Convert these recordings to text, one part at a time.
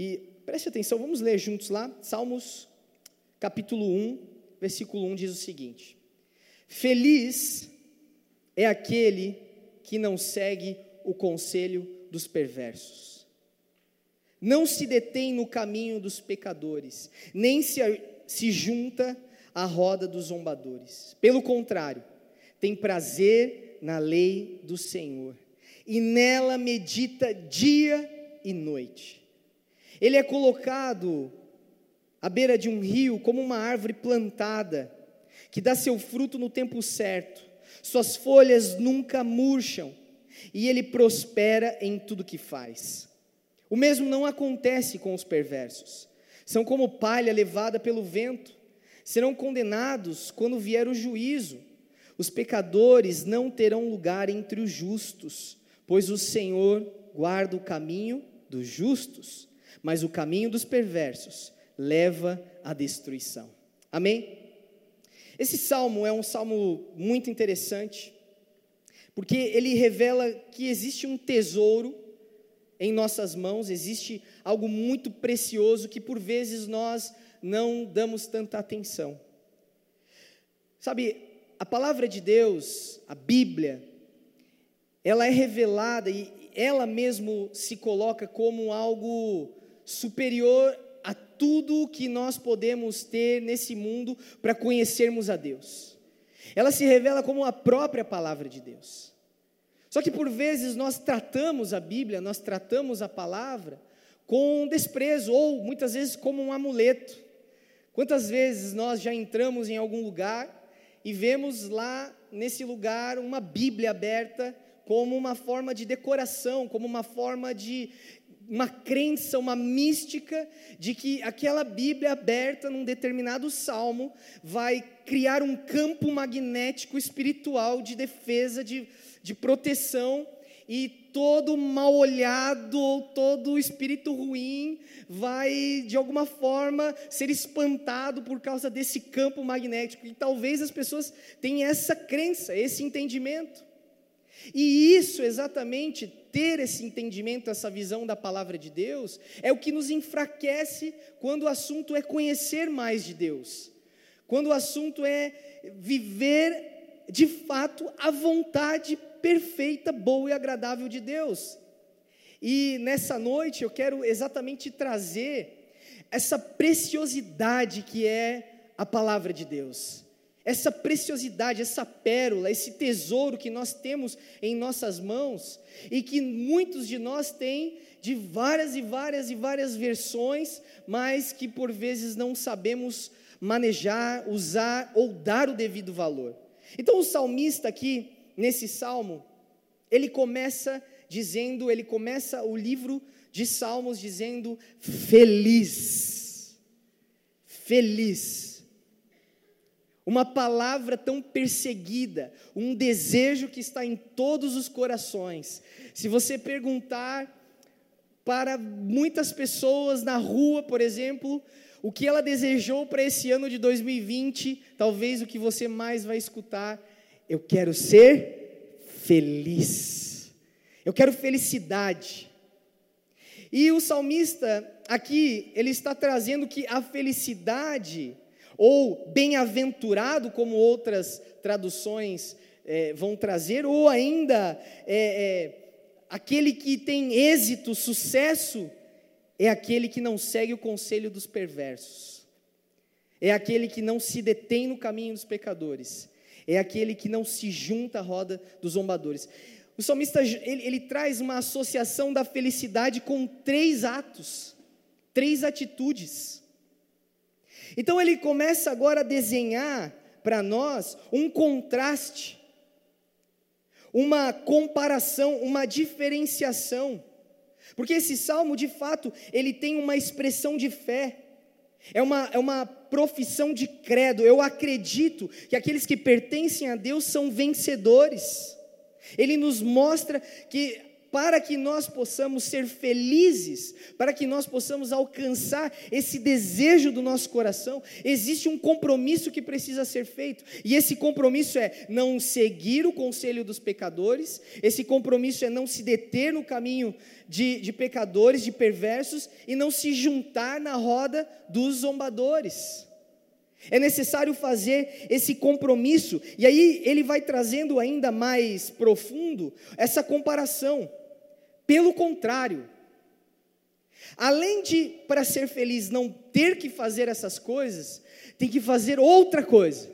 E preste atenção, vamos ler juntos lá, Salmos capítulo 1, versículo 1 diz o seguinte: Feliz é aquele que não segue o conselho dos perversos, não se detém no caminho dos pecadores, nem se, se junta à roda dos zombadores. Pelo contrário, tem prazer na lei do Senhor e nela medita dia e noite. Ele é colocado à beira de um rio como uma árvore plantada, que dá seu fruto no tempo certo, suas folhas nunca murcham, e ele prospera em tudo que faz. O mesmo não acontece com os perversos. São como palha levada pelo vento, serão condenados quando vier o juízo. Os pecadores não terão lugar entre os justos, pois o Senhor guarda o caminho dos justos, mas o caminho dos perversos leva à destruição. Amém? Esse salmo é um salmo muito interessante, porque ele revela que existe um tesouro em nossas mãos, existe algo muito precioso que por vezes nós não damos tanta atenção. Sabe, a palavra de Deus, a Bíblia, ela é revelada e ela mesmo se coloca como algo superior a tudo que nós podemos ter nesse mundo para conhecermos a Deus. Ela se revela como a própria palavra de Deus. Só que por vezes nós tratamos a Bíblia, nós tratamos a palavra com desprezo ou muitas vezes como um amuleto. Quantas vezes nós já entramos em algum lugar e vemos lá nesse lugar uma Bíblia aberta como uma forma de decoração, como uma forma de uma crença, uma mística de que aquela Bíblia aberta num determinado salmo vai criar um campo magnético espiritual de defesa, de, de proteção, e todo mal olhado ou todo espírito ruim vai, de alguma forma, ser espantado por causa desse campo magnético. E talvez as pessoas tenham essa crença, esse entendimento. E isso exatamente, ter esse entendimento, essa visão da palavra de Deus, é o que nos enfraquece quando o assunto é conhecer mais de Deus, quando o assunto é viver de fato a vontade perfeita, boa e agradável de Deus. E nessa noite eu quero exatamente trazer essa preciosidade que é a palavra de Deus essa preciosidade, essa pérola, esse tesouro que nós temos em nossas mãos e que muitos de nós têm de várias e várias e várias versões, mas que por vezes não sabemos manejar, usar ou dar o devido valor. Então o salmista aqui nesse salmo, ele começa dizendo, ele começa o livro de Salmos dizendo feliz. Feliz uma palavra tão perseguida, um desejo que está em todos os corações. Se você perguntar para muitas pessoas na rua, por exemplo, o que ela desejou para esse ano de 2020, talvez o que você mais vai escutar, eu quero ser feliz. Eu quero felicidade. E o salmista aqui, ele está trazendo que a felicidade ou bem-aventurado, como outras traduções é, vão trazer, ou ainda é, é, aquele que tem êxito, sucesso, é aquele que não segue o conselho dos perversos, é aquele que não se detém no caminho dos pecadores, é aquele que não se junta à roda dos zombadores. O salmista ele, ele traz uma associação da felicidade com três atos, três atitudes. Então ele começa agora a desenhar para nós um contraste, uma comparação, uma diferenciação. Porque esse salmo, de fato, ele tem uma expressão de fé, é uma, é uma profissão de credo. Eu acredito que aqueles que pertencem a Deus são vencedores. Ele nos mostra que para que nós possamos ser felizes, para que nós possamos alcançar esse desejo do nosso coração, existe um compromisso que precisa ser feito, e esse compromisso é não seguir o conselho dos pecadores, esse compromisso é não se deter no caminho de, de pecadores, de perversos, e não se juntar na roda dos zombadores. É necessário fazer esse compromisso, e aí ele vai trazendo ainda mais profundo essa comparação. Pelo contrário, além de, para ser feliz, não ter que fazer essas coisas, tem que fazer outra coisa.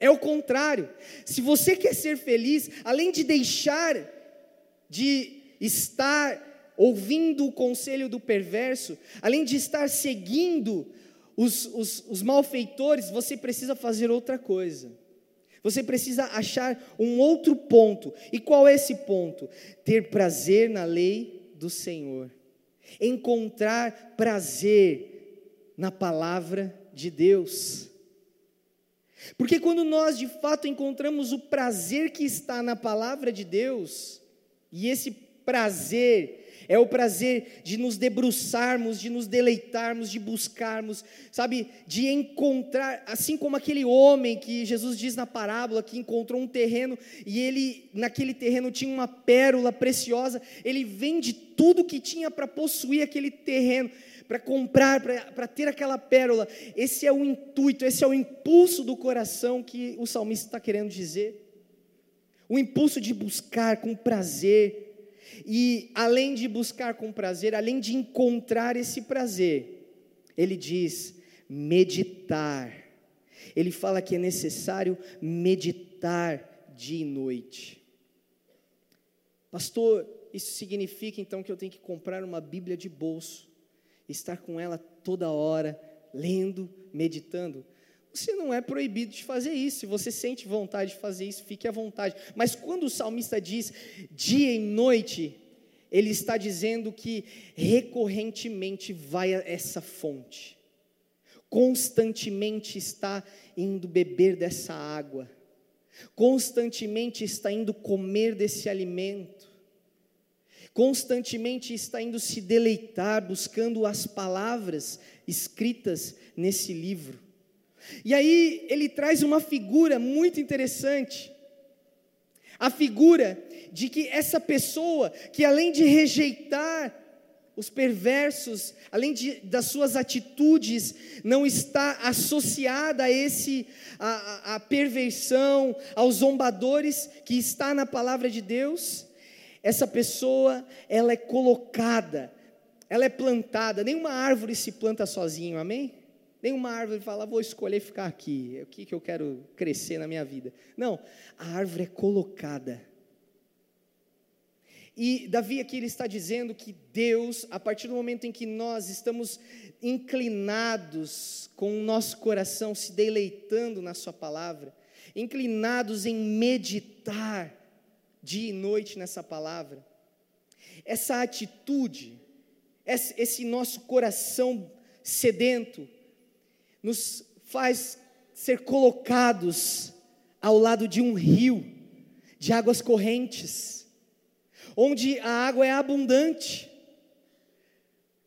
É o contrário. Se você quer ser feliz, além de deixar de estar ouvindo o conselho do perverso, além de estar seguindo os, os, os malfeitores, você precisa fazer outra coisa. Você precisa achar um outro ponto. E qual é esse ponto? Ter prazer na lei do Senhor. Encontrar prazer na palavra de Deus. Porque quando nós de fato encontramos o prazer que está na palavra de Deus, e esse prazer é o prazer de nos debruçarmos, de nos deleitarmos, de buscarmos, sabe, de encontrar, assim como aquele homem que Jesus diz na parábola que encontrou um terreno e ele naquele terreno tinha uma pérola preciosa, ele vende tudo que tinha para possuir aquele terreno, para comprar, para ter aquela pérola. Esse é o intuito, esse é o impulso do coração que o salmista está querendo dizer. O impulso de buscar com prazer, e além de buscar com prazer, além de encontrar esse prazer, ele diz meditar. Ele fala que é necessário meditar dia e noite. Pastor, isso significa então que eu tenho que comprar uma Bíblia de bolso, estar com ela toda hora, lendo, meditando? Você não é proibido de fazer isso. Se você sente vontade de fazer isso, fique à vontade. Mas quando o salmista diz dia e noite, ele está dizendo que recorrentemente vai a essa fonte, constantemente está indo beber dessa água, constantemente está indo comer desse alimento, constantemente está indo se deleitar, buscando as palavras escritas nesse livro. E aí ele traz uma figura muito interessante. A figura de que essa pessoa, que além de rejeitar os perversos, além de, das suas atitudes, não está associada a esse a, a perversão, aos zombadores que está na palavra de Deus. Essa pessoa, ela é colocada, ela é plantada. Nenhuma árvore se planta sozinho, amém? Nenhuma árvore fala, vou escolher ficar aqui, o que, que eu quero crescer na minha vida. Não, a árvore é colocada. E Davi aqui ele está dizendo que Deus, a partir do momento em que nós estamos inclinados com o nosso coração, se deleitando na Sua palavra, inclinados em meditar dia e noite nessa palavra, essa atitude, esse nosso coração sedento, nos faz ser colocados ao lado de um rio de águas correntes, onde a água é abundante,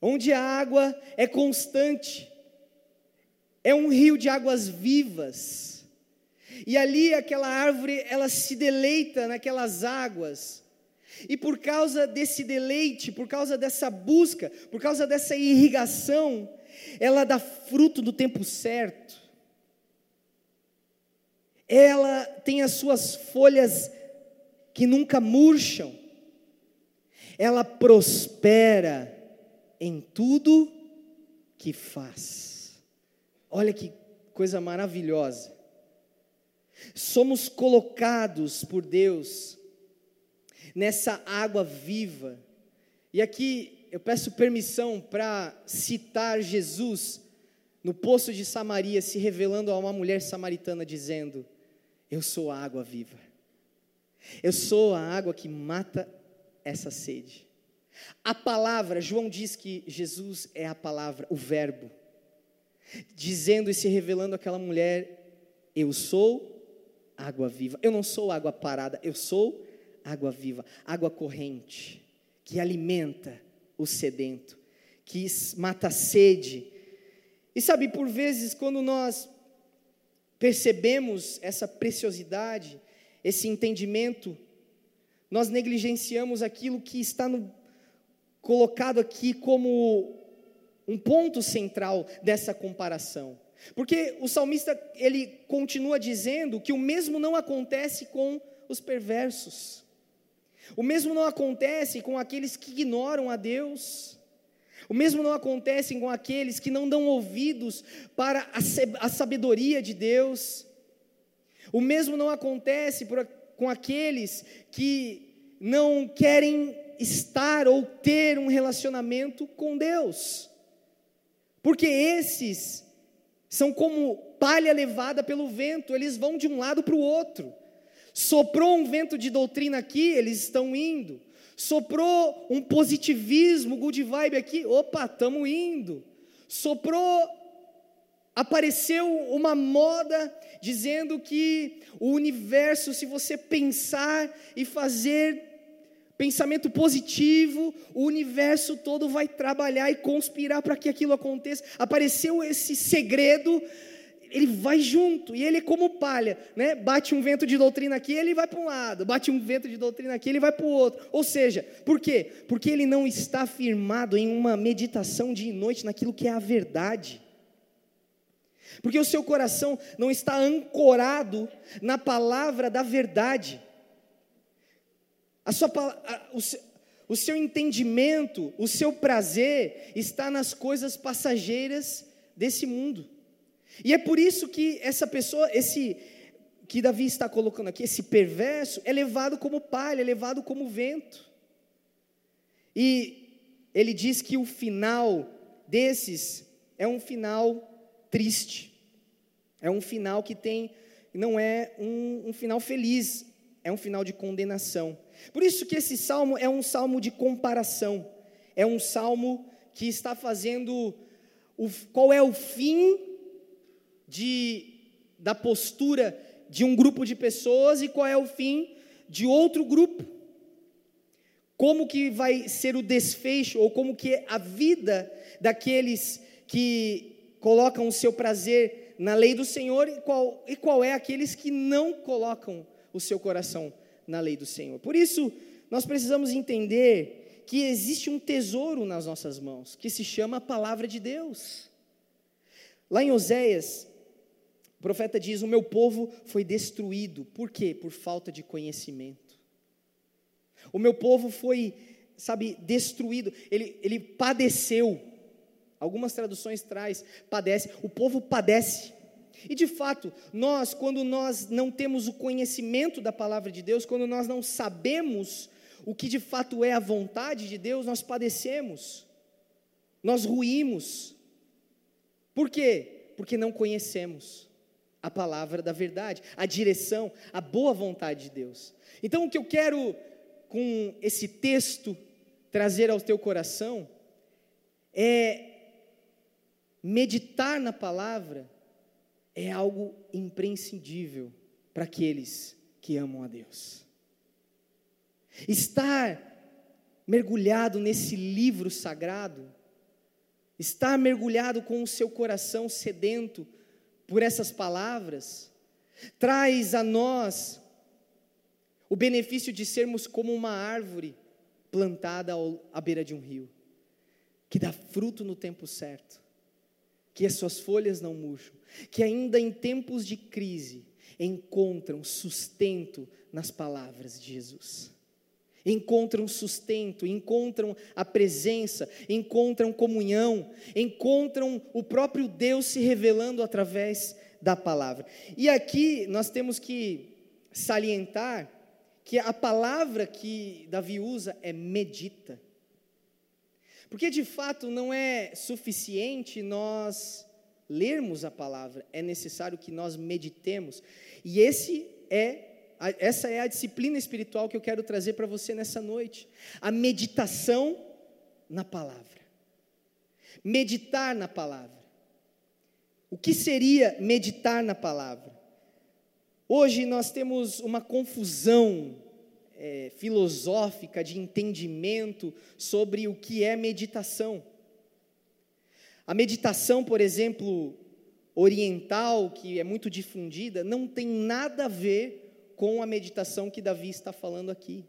onde a água é constante, é um rio de águas vivas. E ali aquela árvore, ela se deleita naquelas águas. E por causa desse deleite, por causa dessa busca, por causa dessa irrigação, ela dá fruto no tempo certo, ela tem as suas folhas que nunca murcham, ela prospera em tudo que faz. Olha que coisa maravilhosa. Somos colocados por Deus nessa água viva. E aqui eu peço permissão para citar Jesus no poço de Samaria, se revelando a uma mulher samaritana, dizendo: Eu sou a água viva, eu sou a água que mata essa sede. A palavra, João diz que Jesus é a palavra, o Verbo, dizendo e se revelando àquela mulher: Eu sou água viva, eu não sou água parada, eu sou água viva, água corrente, que alimenta o sedento, que mata a sede. E sabe, por vezes, quando nós percebemos essa preciosidade, esse entendimento, nós negligenciamos aquilo que está no, colocado aqui como um ponto central dessa comparação. Porque o salmista, ele continua dizendo que o mesmo não acontece com os perversos. O mesmo não acontece com aqueles que ignoram a Deus. O mesmo não acontece com aqueles que não dão ouvidos para a sabedoria de Deus. O mesmo não acontece com aqueles que não querem estar ou ter um relacionamento com Deus. Porque esses são como palha levada pelo vento, eles vão de um lado para o outro. Soprou um vento de doutrina aqui, eles estão indo. Soprou um positivismo, good vibe aqui, opa, estamos indo. Soprou, apareceu uma moda dizendo que o universo, se você pensar e fazer pensamento positivo, o universo todo vai trabalhar e conspirar para que aquilo aconteça. Apareceu esse segredo, ele vai junto, e ele é como palha, né? Bate um vento de doutrina aqui, ele vai para um lado, bate um vento de doutrina aqui, ele vai para o outro. Ou seja, por quê? Porque ele não está firmado em uma meditação dia e noite naquilo que é a verdade. Porque o seu coração não está ancorado na palavra da verdade. A sua, a, o, o seu entendimento, o seu prazer está nas coisas passageiras desse mundo. E é por isso que essa pessoa, esse que Davi está colocando aqui, esse perverso, é levado como palha, é levado como vento. E ele diz que o final desses é um final triste, é um final que tem, não é um, um final feliz, é um final de condenação. Por isso que esse salmo é um salmo de comparação, é um salmo que está fazendo o, qual é o fim de, da postura de um grupo de pessoas e qual é o fim de outro grupo. Como que vai ser o desfecho, ou como que é a vida daqueles que colocam o seu prazer na lei do Senhor e qual, e qual é aqueles que não colocam o seu coração na lei do Senhor. Por isso, nós precisamos entender que existe um tesouro nas nossas mãos, que se chama a palavra de Deus. Lá em Oséias, o profeta diz: O meu povo foi destruído. Por quê? Por falta de conhecimento. O meu povo foi, sabe, destruído. Ele, ele padeceu. Algumas traduções traz padece. O povo padece e de fato, nós, quando nós não temos o conhecimento da palavra de Deus, quando nós não sabemos o que de fato é a vontade de Deus, nós padecemos, nós ruímos. Por quê? Porque não conhecemos a palavra da verdade, a direção, a boa vontade de Deus. Então, o que eu quero com esse texto trazer ao teu coração é meditar na palavra é algo imprescindível para aqueles que amam a Deus. Estar mergulhado nesse livro sagrado, estar mergulhado com o seu coração sedento por essas palavras, traz a nós o benefício de sermos como uma árvore plantada à beira de um rio, que dá fruto no tempo certo, que as suas folhas não murcham, que ainda em tempos de crise encontram sustento nas palavras de Jesus. Encontram sustento, encontram a presença, encontram comunhão, encontram o próprio Deus se revelando através da palavra. E aqui nós temos que salientar que a palavra que Davi usa é medita. Porque de fato não é suficiente nós lermos a palavra, é necessário que nós meditemos. E esse é essa é a disciplina espiritual que eu quero trazer para você nessa noite. A meditação na palavra. Meditar na palavra. O que seria meditar na palavra? Hoje nós temos uma confusão é, filosófica, de entendimento sobre o que é meditação. A meditação, por exemplo, oriental, que é muito difundida, não tem nada a ver com a meditação que Davi está falando aqui.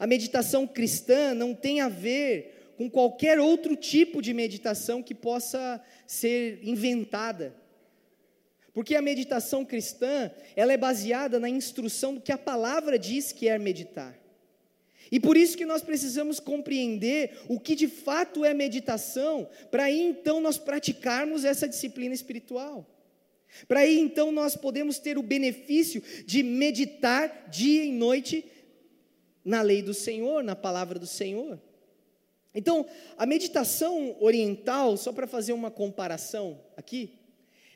A meditação cristã não tem a ver com qualquer outro tipo de meditação que possa ser inventada. Porque a meditação cristã, ela é baseada na instrução do que a palavra diz que é meditar. E por isso que nós precisamos compreender o que de fato é meditação, para então nós praticarmos essa disciplina espiritual. Para aí então nós podemos ter o benefício de meditar dia e noite na lei do Senhor, na palavra do Senhor. Então, a meditação oriental, só para fazer uma comparação aqui,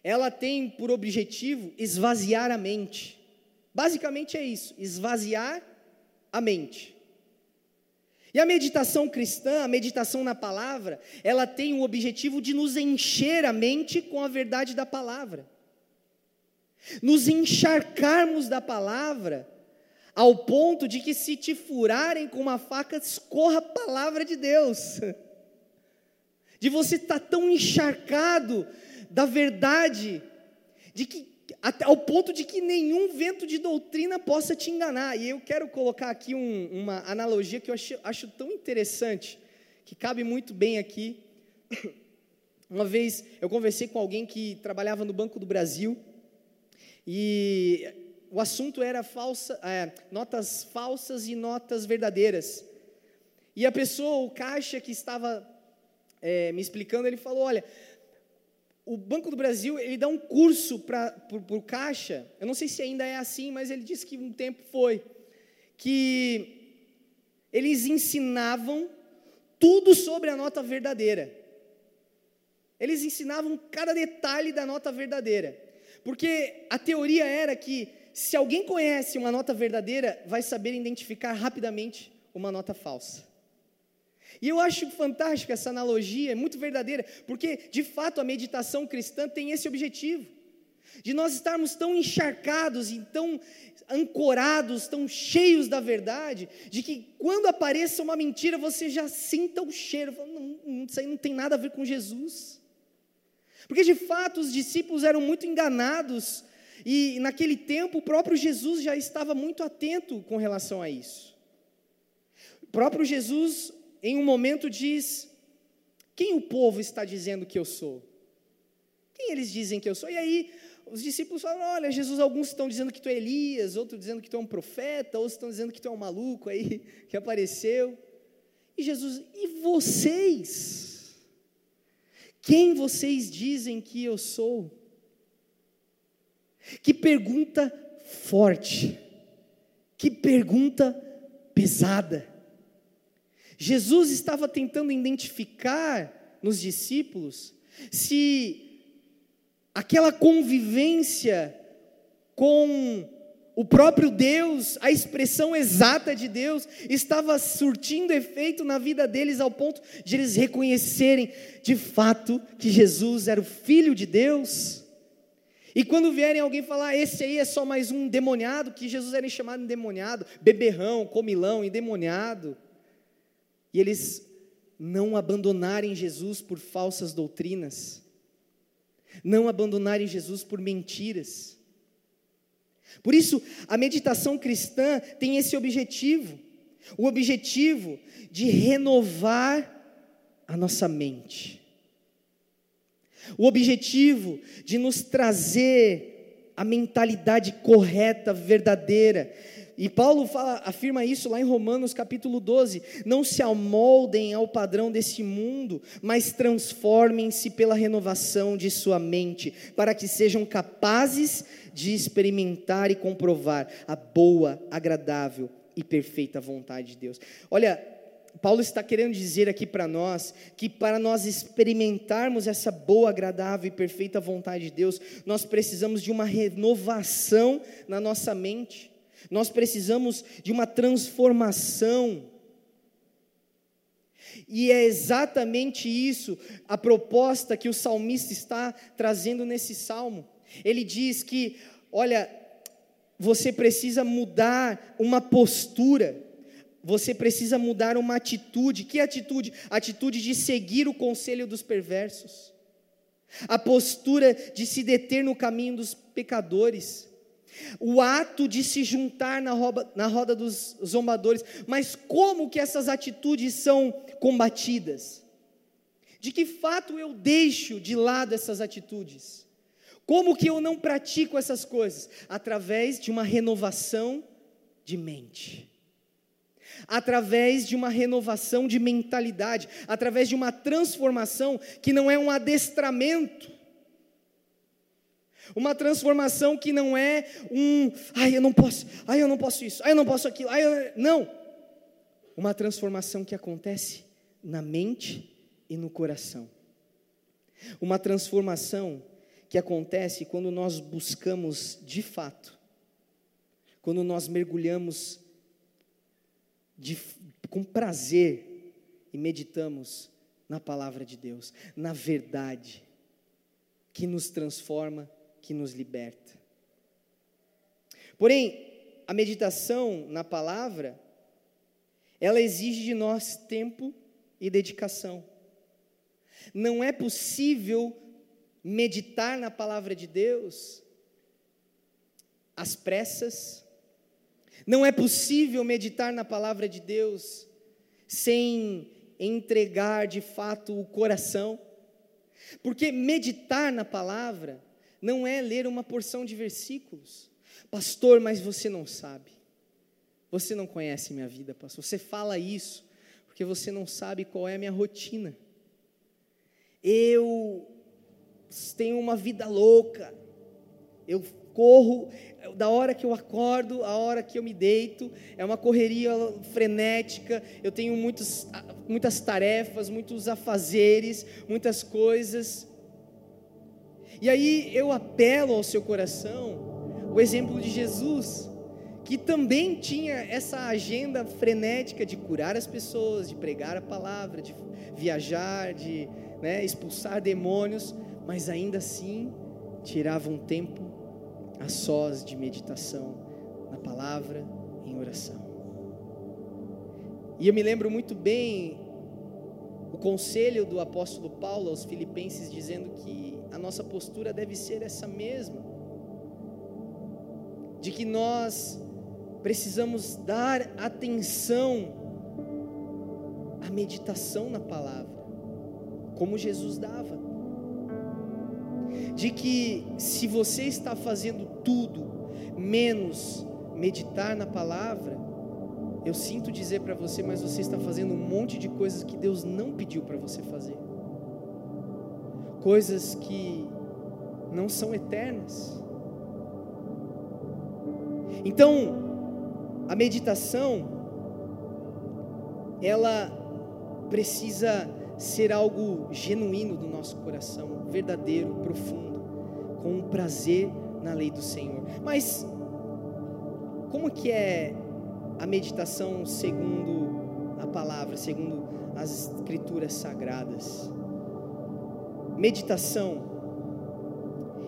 ela tem por objetivo esvaziar a mente. Basicamente é isso, esvaziar a mente. E a meditação cristã, a meditação na palavra, ela tem o objetivo de nos encher a mente com a verdade da palavra. Nos encharcarmos da palavra, ao ponto de que se te furarem com uma faca, escorra a palavra de Deus. De você estar tá tão encharcado da verdade, de que até ao ponto de que nenhum vento de doutrina possa te enganar. E eu quero colocar aqui um, uma analogia que eu acho, acho tão interessante, que cabe muito bem aqui. Uma vez eu conversei com alguém que trabalhava no Banco do Brasil e o assunto era falsa, é, notas falsas e notas verdadeiras. E a pessoa, o caixa que estava é, me explicando, ele falou: olha, o Banco do Brasil ele dá um curso para o caixa. Eu não sei se ainda é assim, mas ele disse que um tempo foi que eles ensinavam tudo sobre a nota verdadeira. Eles ensinavam cada detalhe da nota verdadeira. Porque a teoria era que se alguém conhece uma nota verdadeira, vai saber identificar rapidamente uma nota falsa. E eu acho fantástica essa analogia, é muito verdadeira, porque de fato a meditação cristã tem esse objetivo, de nós estarmos tão encharcados e tão ancorados, tão cheios da verdade, de que quando apareça uma mentira você já sinta o cheiro, não, isso aí não tem nada a ver com Jesus. Porque de fato os discípulos eram muito enganados, e naquele tempo o próprio Jesus já estava muito atento com relação a isso. O próprio Jesus em um momento diz: Quem o povo está dizendo que eu sou? Quem eles dizem que eu sou? E aí os discípulos falam: Olha, Jesus, alguns estão dizendo que tu é Elias, outros dizendo que tu é um profeta, outros estão dizendo que tu é um maluco aí que apareceu. E Jesus, e vocês? Quem vocês dizem que eu sou? Que pergunta forte, que pergunta pesada. Jesus estava tentando identificar nos discípulos se aquela convivência com o próprio Deus, a expressão exata de Deus, estava surtindo efeito na vida deles ao ponto de eles reconhecerem de fato que Jesus era o Filho de Deus. E quando vierem alguém falar, esse aí é só mais um endemoniado, que Jesus era chamado de endemoniado, beberrão, comilão, endemoniado e eles não abandonarem Jesus por falsas doutrinas, não abandonarem Jesus por mentiras. Por isso, a meditação cristã tem esse objetivo, o objetivo de renovar a nossa mente, o objetivo de nos trazer a mentalidade correta, verdadeira, e Paulo fala, afirma isso lá em Romanos capítulo 12: Não se amoldem ao padrão desse mundo, mas transformem-se pela renovação de sua mente, para que sejam capazes de experimentar e comprovar a boa, agradável e perfeita vontade de Deus. Olha, Paulo está querendo dizer aqui para nós que para nós experimentarmos essa boa, agradável e perfeita vontade de Deus, nós precisamos de uma renovação na nossa mente. Nós precisamos de uma transformação. E é exatamente isso a proposta que o salmista está trazendo nesse salmo. Ele diz que, olha, você precisa mudar uma postura, você precisa mudar uma atitude. Que atitude? atitude de seguir o conselho dos perversos, a postura de se deter no caminho dos pecadores, o ato de se juntar na roda, na roda dos zombadores. Mas como que essas atitudes são combatidas? De que fato eu deixo de lado essas atitudes? Como que eu não pratico essas coisas? Através de uma renovação de mente. Através de uma renovação de mentalidade, através de uma transformação que não é um adestramento, uma transformação que não é um, ai eu não posso, ai eu não posso isso, ai eu não posso aquilo, ai eu... não. Uma transformação que acontece na mente e no coração. Uma transformação que acontece quando nós buscamos de fato, quando nós mergulhamos de, com prazer e meditamos na palavra de Deus, na verdade, que nos transforma, que nos liberta. Porém, a meditação na palavra, ela exige de nós tempo e dedicação. Não é possível meditar na palavra de Deus às pressas. Não é possível meditar na palavra de Deus sem entregar de fato o coração. Porque meditar na palavra não é ler uma porção de versículos. Pastor, mas você não sabe. Você não conhece minha vida, pastor. Você fala isso porque você não sabe qual é a minha rotina. Eu tenho uma vida louca. Eu corro da hora que eu acordo, a hora que eu me deito, é uma correria frenética. Eu tenho muitos, muitas tarefas, muitos afazeres, muitas coisas. E aí eu apelo ao seu coração o exemplo de Jesus, que também tinha essa agenda frenética de curar as pessoas, de pregar a palavra, de viajar, de né, expulsar demônios mas ainda assim tirava um tempo a sós de meditação na palavra, em oração. E eu me lembro muito bem conselho do apóstolo Paulo aos Filipenses dizendo que a nossa postura deve ser essa mesma, de que nós precisamos dar atenção à meditação na palavra, como Jesus dava. De que se você está fazendo tudo menos meditar na palavra, eu sinto dizer para você, mas você está fazendo um monte de coisas que Deus não pediu para você fazer. Coisas que não são eternas. Então, a meditação ela precisa ser algo genuíno do nosso coração, verdadeiro, profundo, com um prazer na lei do Senhor. Mas como que é a meditação segundo a palavra, segundo as escrituras sagradas? Meditação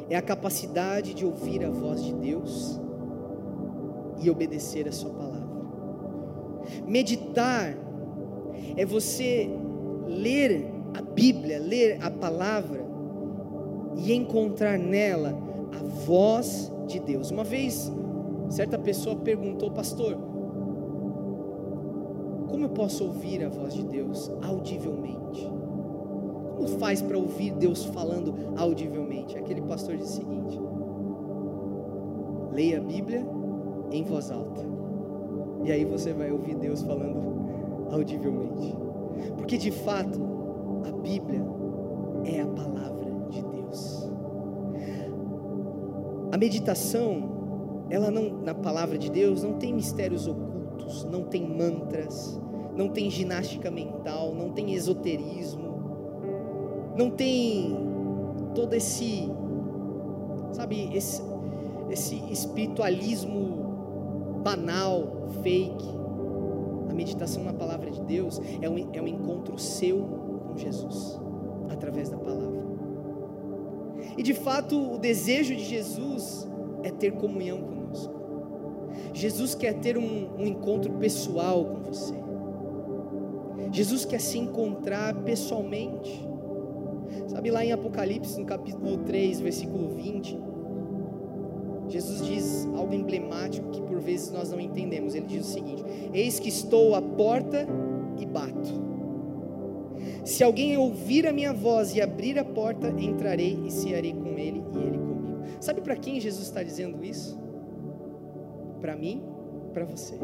é a capacidade de ouvir a voz de Deus e obedecer a sua palavra. Meditar é você ler a Bíblia, ler a palavra e encontrar nela a voz de Deus. Uma vez, certa pessoa perguntou, pastor, como eu posso ouvir a voz de Deus audivelmente? Como faz para ouvir Deus falando audivelmente? Aquele pastor disse o seguinte: leia a Bíblia em voz alta, e aí você vai ouvir Deus falando audivelmente. Porque de fato, a Bíblia é a palavra de Deus. A meditação, ela não na palavra de Deus não tem mistérios ocultos, não tem mantras, não tem ginástica mental, não tem esoterismo, não tem todo esse sabe, esse, esse espiritualismo banal, fake a meditação na palavra de Deus é um, é um encontro seu com Jesus, através da palavra. E de fato, o desejo de Jesus é ter comunhão conosco. Jesus quer ter um, um encontro pessoal com você. Jesus quer se encontrar pessoalmente. Sabe lá em Apocalipse, no capítulo 3, versículo 20, Jesus diz algo emblemático que por vezes nós não entendemos. Ele diz o seguinte: Eis que estou à porta e bato. Se alguém ouvir a minha voz e abrir a porta, entrarei e cearei com ele e ele comigo. Sabe para quem Jesus está dizendo isso? Para mim, para você.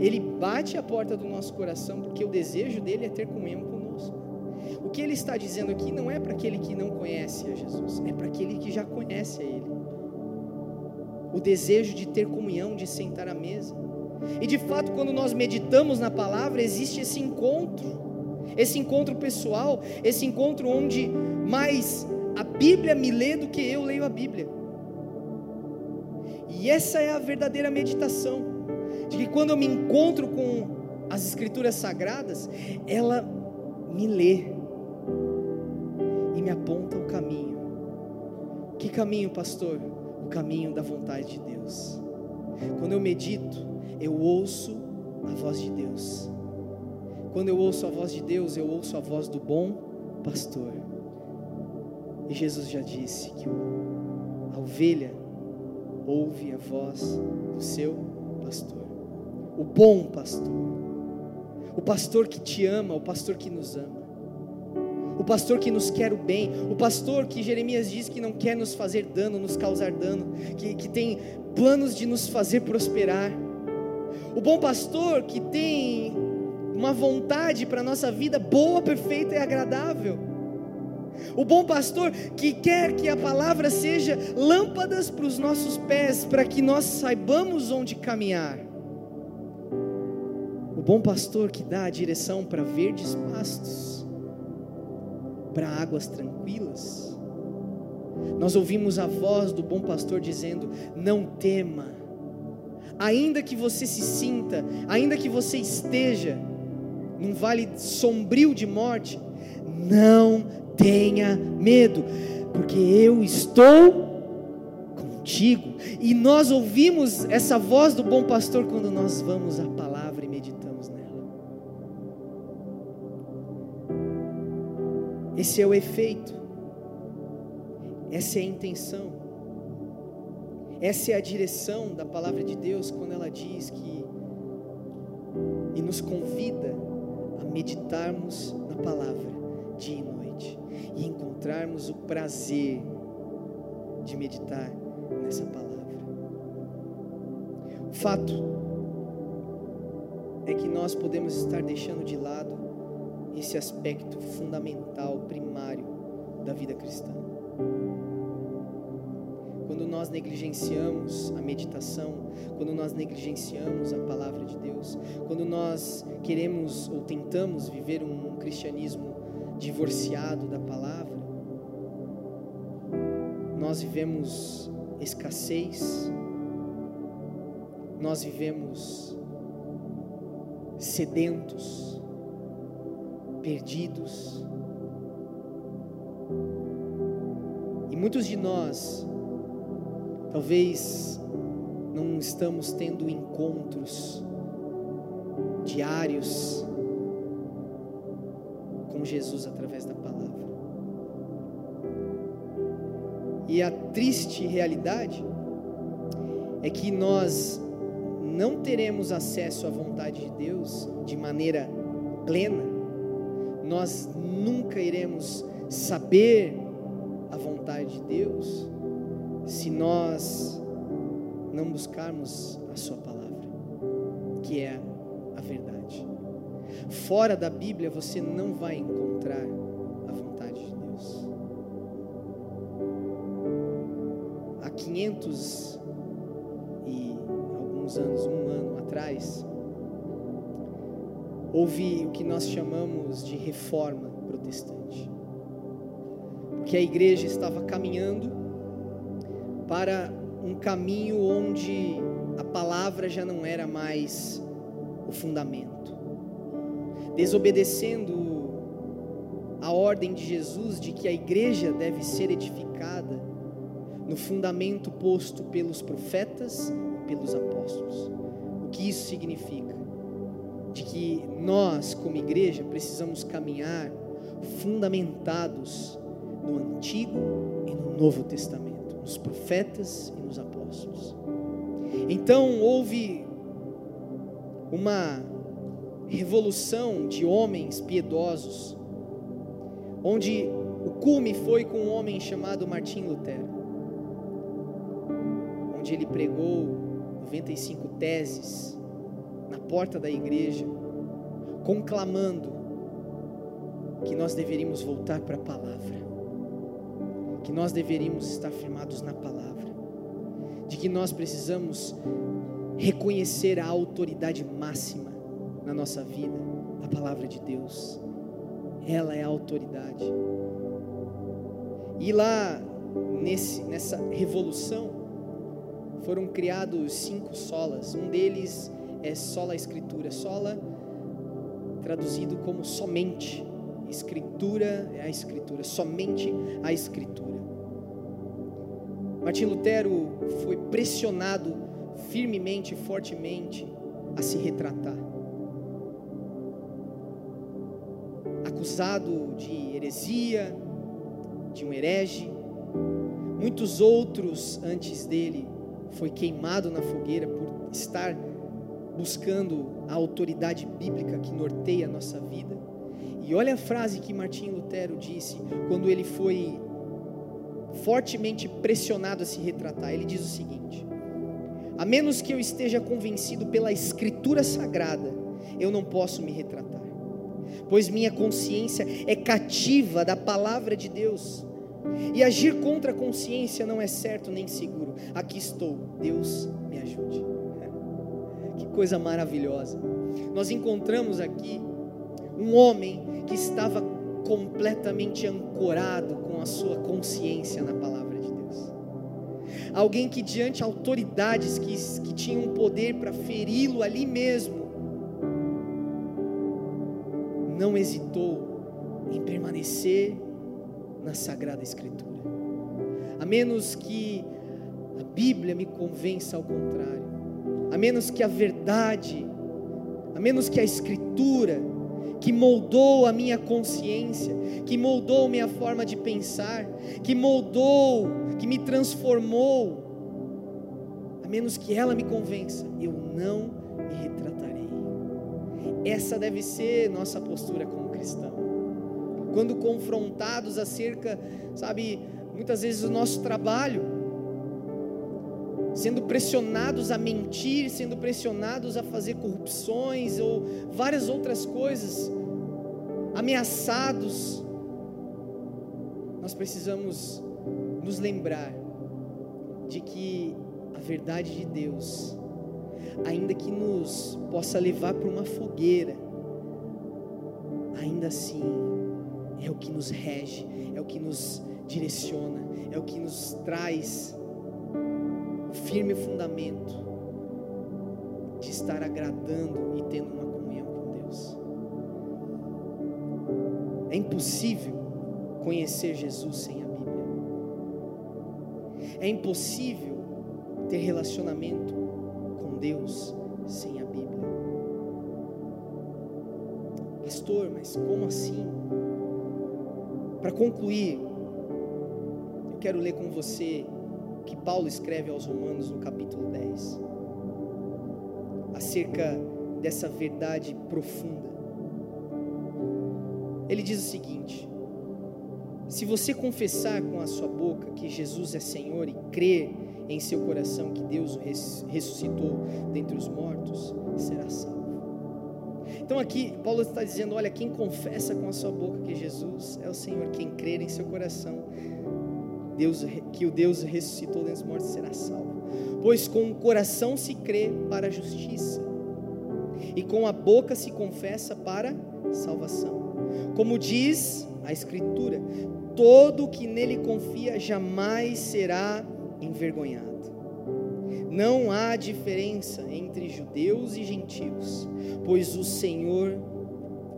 Ele bate a porta do nosso coração porque o desejo dele é ter comunhão conosco. O que ele está dizendo aqui não é para aquele que não conhece a Jesus, é para aquele que já conhece a Ele. O desejo de ter comunhão, de sentar à mesa. E de fato, quando nós meditamos na palavra, existe esse encontro, esse encontro pessoal, esse encontro onde mais a Bíblia me lê do que eu leio a Bíblia. E essa é a verdadeira meditação, de que quando eu me encontro com as Escrituras Sagradas, ela me lê e me aponta o caminho. Que caminho, pastor? O caminho da vontade de Deus. Quando eu medito, eu ouço a voz de Deus. Quando eu ouço a voz de Deus, eu ouço a voz do bom pastor. E Jesus já disse que a ovelha ouve a voz do seu pastor. O bom pastor. O pastor que te ama, o pastor que nos ama. O pastor que nos quer o bem, o pastor que Jeremias diz que não quer nos fazer dano, nos causar dano, que, que tem planos de nos fazer prosperar. O bom pastor que tem uma vontade para a nossa vida boa, perfeita e agradável. O bom pastor que quer que a palavra seja lâmpadas para os nossos pés, para que nós saibamos onde caminhar. Bom pastor que dá a direção para verdes pastos, para águas tranquilas. Nós ouvimos a voz do bom pastor dizendo: Não tema ainda que você se sinta, ainda que você esteja num vale sombrio de morte, não tenha medo, porque eu estou contigo. E nós ouvimos essa voz do bom pastor quando nós vamos à palavra Esse é o efeito, essa é a intenção. Essa é a direção da palavra de Deus quando ela diz que e nos convida a meditarmos na palavra dia e noite e encontrarmos o prazer de meditar nessa palavra. O fato é que nós podemos estar deixando de lado esse aspecto fundamental, primário da vida cristã. Quando nós negligenciamos a meditação, quando nós negligenciamos a palavra de Deus, quando nós queremos ou tentamos viver um cristianismo divorciado da palavra, nós vivemos escassez, nós vivemos sedentos, perdidos. E muitos de nós Talvez não estamos tendo encontros diários com Jesus através da palavra. E a triste realidade é que nós não teremos acesso à vontade de Deus de maneira plena, nós nunca iremos saber a vontade de Deus se nós não buscarmos a Sua palavra, que é a verdade. Fora da Bíblia você não vai encontrar houve o que nós chamamos de reforma protestante. Porque a igreja estava caminhando para um caminho onde a palavra já não era mais o fundamento. Desobedecendo a ordem de Jesus de que a igreja deve ser edificada no fundamento posto pelos profetas e pelos apóstolos. O que isso significa? De que nós, como igreja, precisamos caminhar fundamentados no Antigo e no Novo Testamento, nos profetas e nos apóstolos. Então houve uma revolução de homens piedosos, onde o cume foi com um homem chamado Martim Lutero, onde ele pregou 95 teses na porta da igreja, conclamando que nós deveríamos voltar para a palavra, que nós deveríamos estar firmados na palavra, de que nós precisamos reconhecer a autoridade máxima na nossa vida, a palavra de Deus. Ela é a autoridade. E lá nesse, nessa revolução foram criados cinco solas. Um deles é sola escritura, sola traduzido como somente. Escritura é a escritura, somente a escritura. Martim Lutero foi pressionado firmemente, fortemente a se retratar. Acusado de heresia, de um herege. Muitos outros antes dele foi queimado na fogueira por estar buscando a autoridade bíblica que norteia a nossa vida. E olha a frase que Martim Lutero disse quando ele foi fortemente pressionado a se retratar. Ele diz o seguinte: A menos que eu esteja convencido pela Escritura Sagrada, eu não posso me retratar pois minha consciência é cativa da palavra de Deus. E agir contra a consciência não é certo nem seguro. Aqui estou, Deus me ajude. Que coisa maravilhosa. Nós encontramos aqui um homem que estava completamente ancorado com a sua consciência na palavra de Deus. Alguém que, diante de autoridades que, que tinham poder para feri-lo ali mesmo, não hesitou em permanecer na Sagrada Escritura, a menos que a Bíblia me convença ao contrário, a menos que a verdade, a menos que a Escritura, que moldou a minha consciência, que moldou minha forma de pensar, que moldou, que me transformou, a menos que ela me convença, eu não me retratarei. Essa deve ser nossa postura como cristão. Quando confrontados acerca, sabe, muitas vezes do nosso trabalho, sendo pressionados a mentir, sendo pressionados a fazer corrupções ou várias outras coisas, ameaçados, nós precisamos nos lembrar de que a verdade de Deus ainda que nos possa levar para uma fogueira, ainda assim é o que nos rege, é o que nos direciona, é o que nos traz firme fundamento de estar agradando e tendo uma comunhão com Deus. É impossível conhecer Jesus sem a Bíblia. É impossível ter relacionamento Deus sem a Bíblia. Pastor, mas como assim? Para concluir, eu quero ler com você que Paulo escreve aos Romanos no capítulo 10, acerca dessa verdade profunda. Ele diz o seguinte: se você confessar com a sua boca que Jesus é Senhor e crer em seu coração que Deus o ressuscitou dentre os mortos, será salvo. Então aqui Paulo está dizendo: olha, quem confessa com a sua boca que Jesus é o Senhor, quem crer em seu coração Deus, que o Deus ressuscitou dentre os mortos será salvo. Pois com o coração se crê para a justiça, e com a boca se confessa para salvação. Como diz a Escritura: todo que nele confia jamais será envergonhado. Não há diferença entre judeus e gentios, pois o Senhor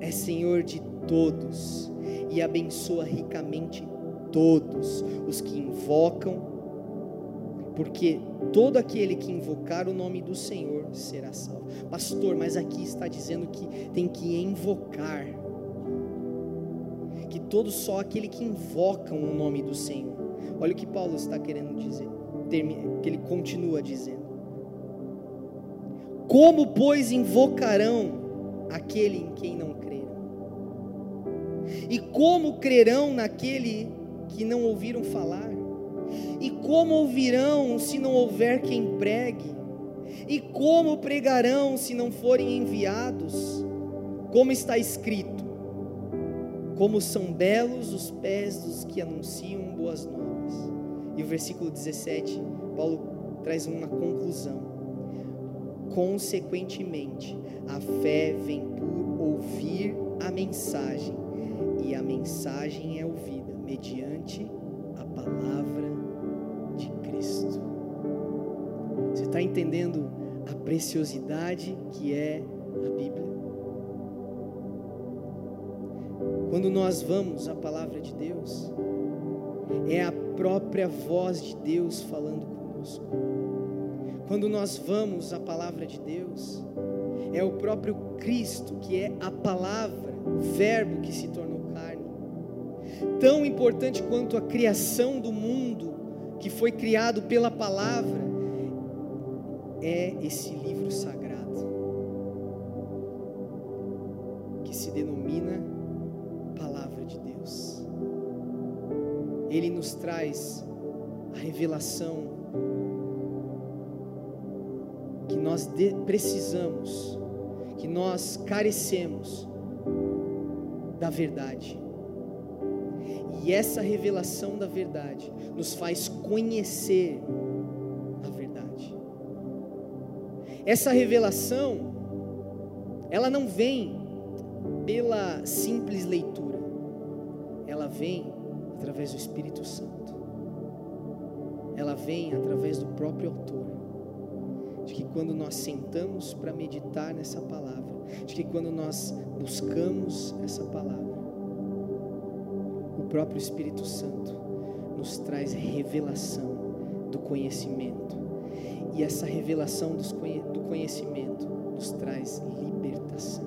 é Senhor de todos e abençoa ricamente todos os que invocam porque todo aquele que invocar o nome do Senhor será salvo. Pastor, mas aqui está dizendo que tem que invocar. Que todo só aquele que invoca o nome do Senhor. Olha o que Paulo está querendo dizer, que ele continua dizendo. Como, pois, invocarão aquele em quem não creram? E como crerão naquele que não ouviram falar? E como ouvirão se não houver quem pregue? E como pregarão se não forem enviados? Como está escrito: Como são belos os pés dos que anunciam boas novas. E o versículo 17, Paulo traz uma conclusão. Consequentemente, a fé vem por ouvir a mensagem, e a mensagem é ouvida mediante a palavra de Cristo. Você está entendendo a preciosidade que é a Bíblia? Quando nós vamos à palavra de Deus, é a própria voz de Deus falando conosco. Quando nós vamos à palavra de Deus, é o próprio Cristo que é a palavra, Verbo que se tornou. Tão importante quanto a criação do mundo, que foi criado pela palavra, é esse livro sagrado, que se denomina Palavra de Deus. Ele nos traz a revelação que nós precisamos, que nós carecemos da verdade. E essa revelação da verdade nos faz conhecer a verdade. Essa revelação, ela não vem pela simples leitura, ela vem através do Espírito Santo, ela vem através do próprio Autor. De que quando nós sentamos para meditar nessa palavra, de que quando nós buscamos essa palavra, próprio Espírito Santo nos traz revelação do conhecimento. E essa revelação do conhecimento nos traz libertação,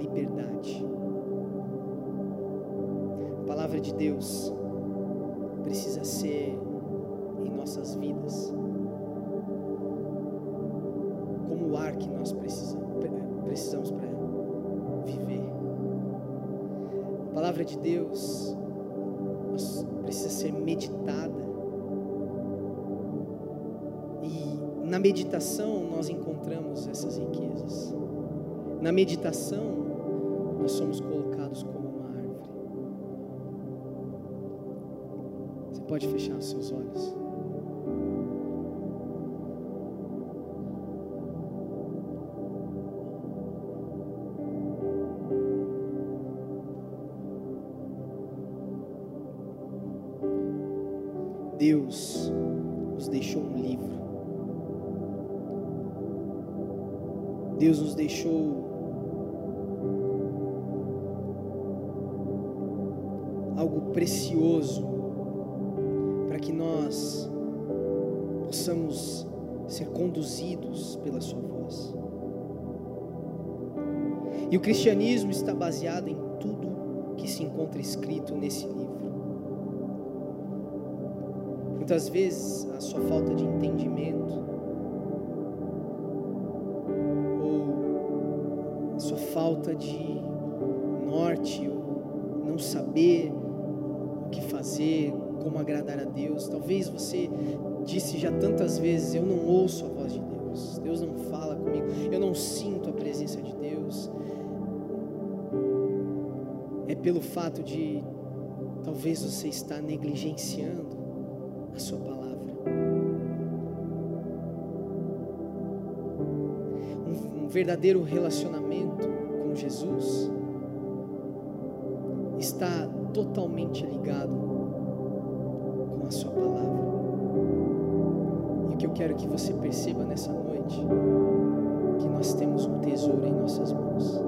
liberdade. A palavra de Deus precisa ser em nossas vidas como o ar que nós precisamos, palavra de Deus precisa ser meditada. E na meditação nós encontramos essas riquezas. Na meditação nós somos colocados como uma árvore. Você pode fechar os seus olhos. Deixou algo precioso para que nós possamos ser conduzidos pela Sua voz. E o cristianismo está baseado em tudo que se encontra escrito nesse livro. Muitas vezes a sua falta de entendimento falta de norte, não saber o que fazer, como agradar a Deus. Talvez você disse já tantas vezes: Eu não ouço a voz de Deus, Deus não fala comigo, eu não sinto a presença de Deus. É pelo fato de talvez você estar negligenciando a Sua palavra. Um, um verdadeiro relacionamento Jesus está totalmente ligado com a Sua palavra. E o que eu quero que você perceba nessa noite, que nós temos um tesouro em nossas mãos,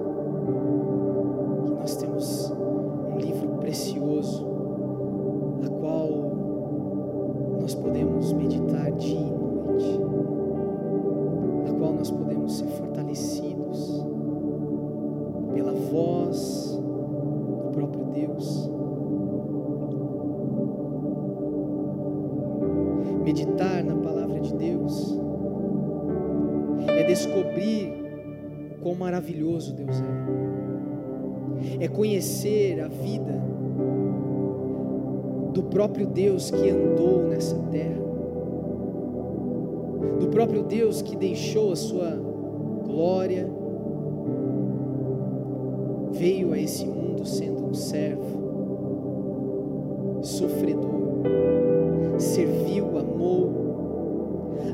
a vida do próprio Deus que andou nessa terra, do próprio Deus que deixou a sua glória, veio a esse mundo sendo um servo, sofredor, serviu, amou,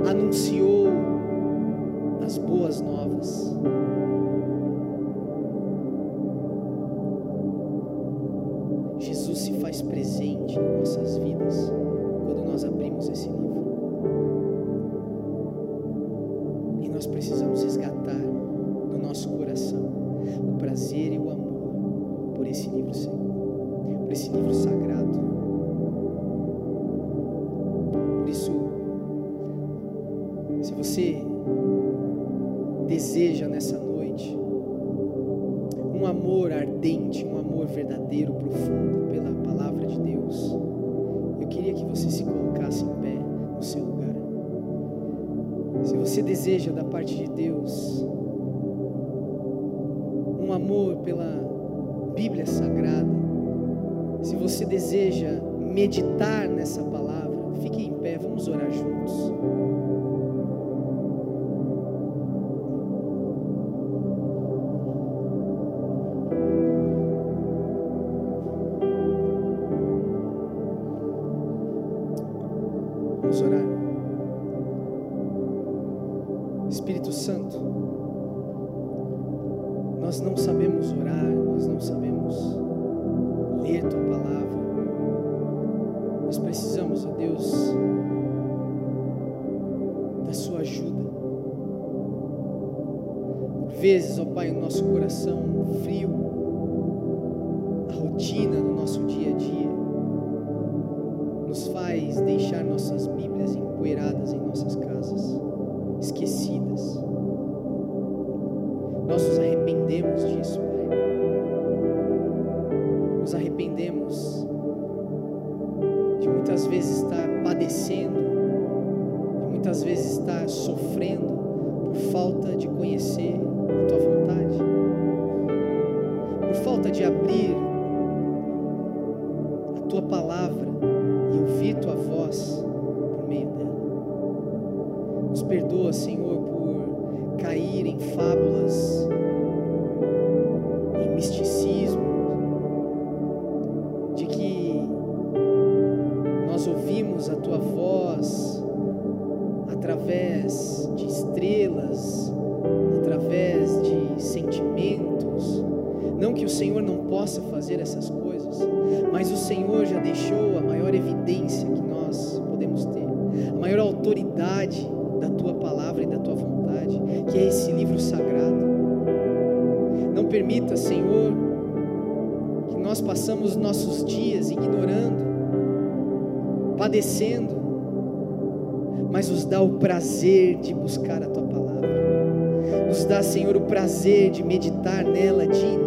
anunciou as boas novas. Não que o Senhor não possa fazer essas coisas, mas o Senhor já deixou a maior evidência que nós podemos ter, a maior autoridade da tua palavra e da tua vontade, que é esse livro sagrado. Não permita, Senhor, que nós passamos nossos dias ignorando, padecendo, mas nos dá o prazer de buscar a tua palavra. Nos dá, Senhor, o prazer de meditar nela e noite.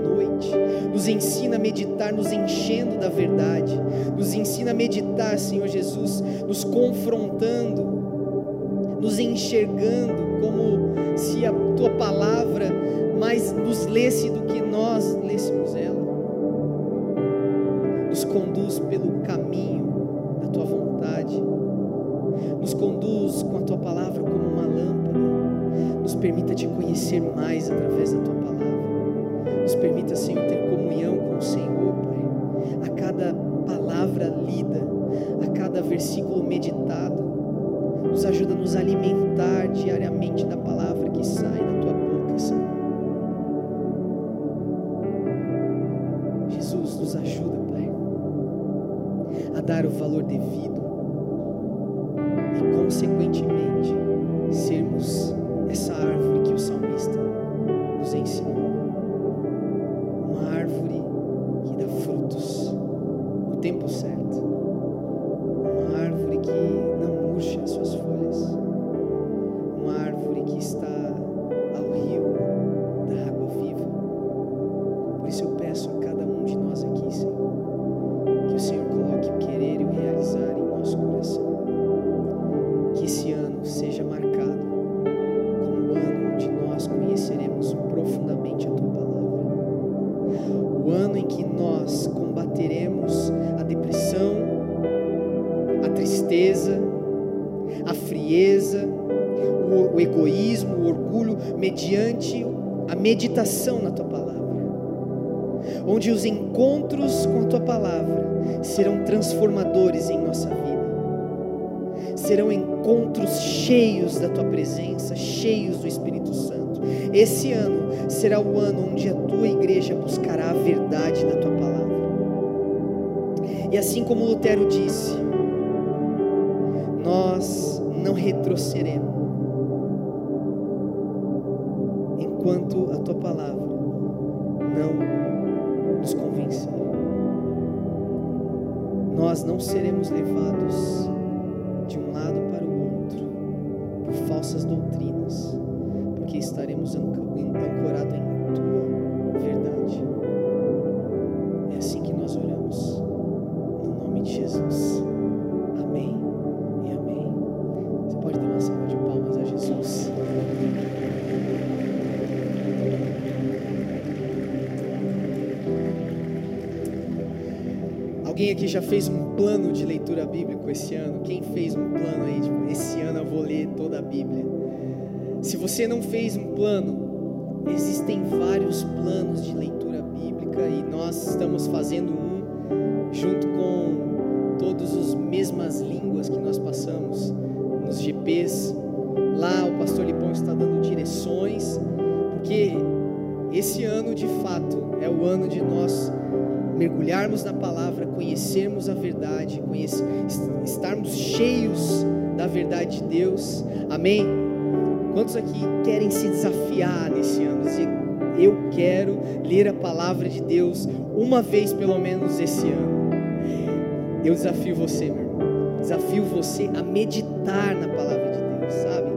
Nos ensina a meditar, nos enchendo da verdade. Nos ensina a meditar, Senhor Jesus, nos confrontando, nos enxergando como se a tua palavra mais nos lesse do que nós lêssemos ela. Nos conduz pelo caminho da tua vontade. Nos conduz com a tua palavra como uma lâmpada. Nos permita te conhecer mais através da tua palavra. Nos permita, Senhor, ter transformadores em nossa vida. Serão encontros cheios da tua presença, cheios do Espírito Santo. Esse ano será o ano onde a tua igreja buscará a verdade da tua palavra. E assim como Lutero disse, nós não retrocederemos já fez um plano de leitura bíblica esse ano? Quem fez um plano aí? Tipo, esse ano eu vou ler toda a Bíblia. Se você não fez um plano, existem vários planos de leitura bíblica e nós estamos fazendo um junto com todos os mesmas línguas que nós passamos nos GPs. Lá o pastor Lipão está dando direções, porque esse ano de fato é o ano de nós mergulharmos na palavra, conhecermos a verdade, conhecer, estarmos cheios da verdade de Deus. Amém? Quantos aqui querem se desafiar nesse ano? Dizer, eu quero ler a palavra de Deus uma vez pelo menos esse ano. Eu desafio você, meu irmão. Desafio você a meditar na palavra de Deus, sabe?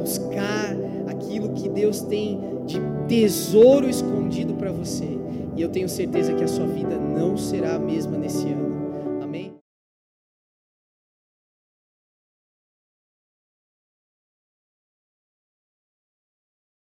Buscar aquilo que Deus tem de tesouro escondido para você. E eu tenho certeza que a sua vida não será a mesma nesse ano.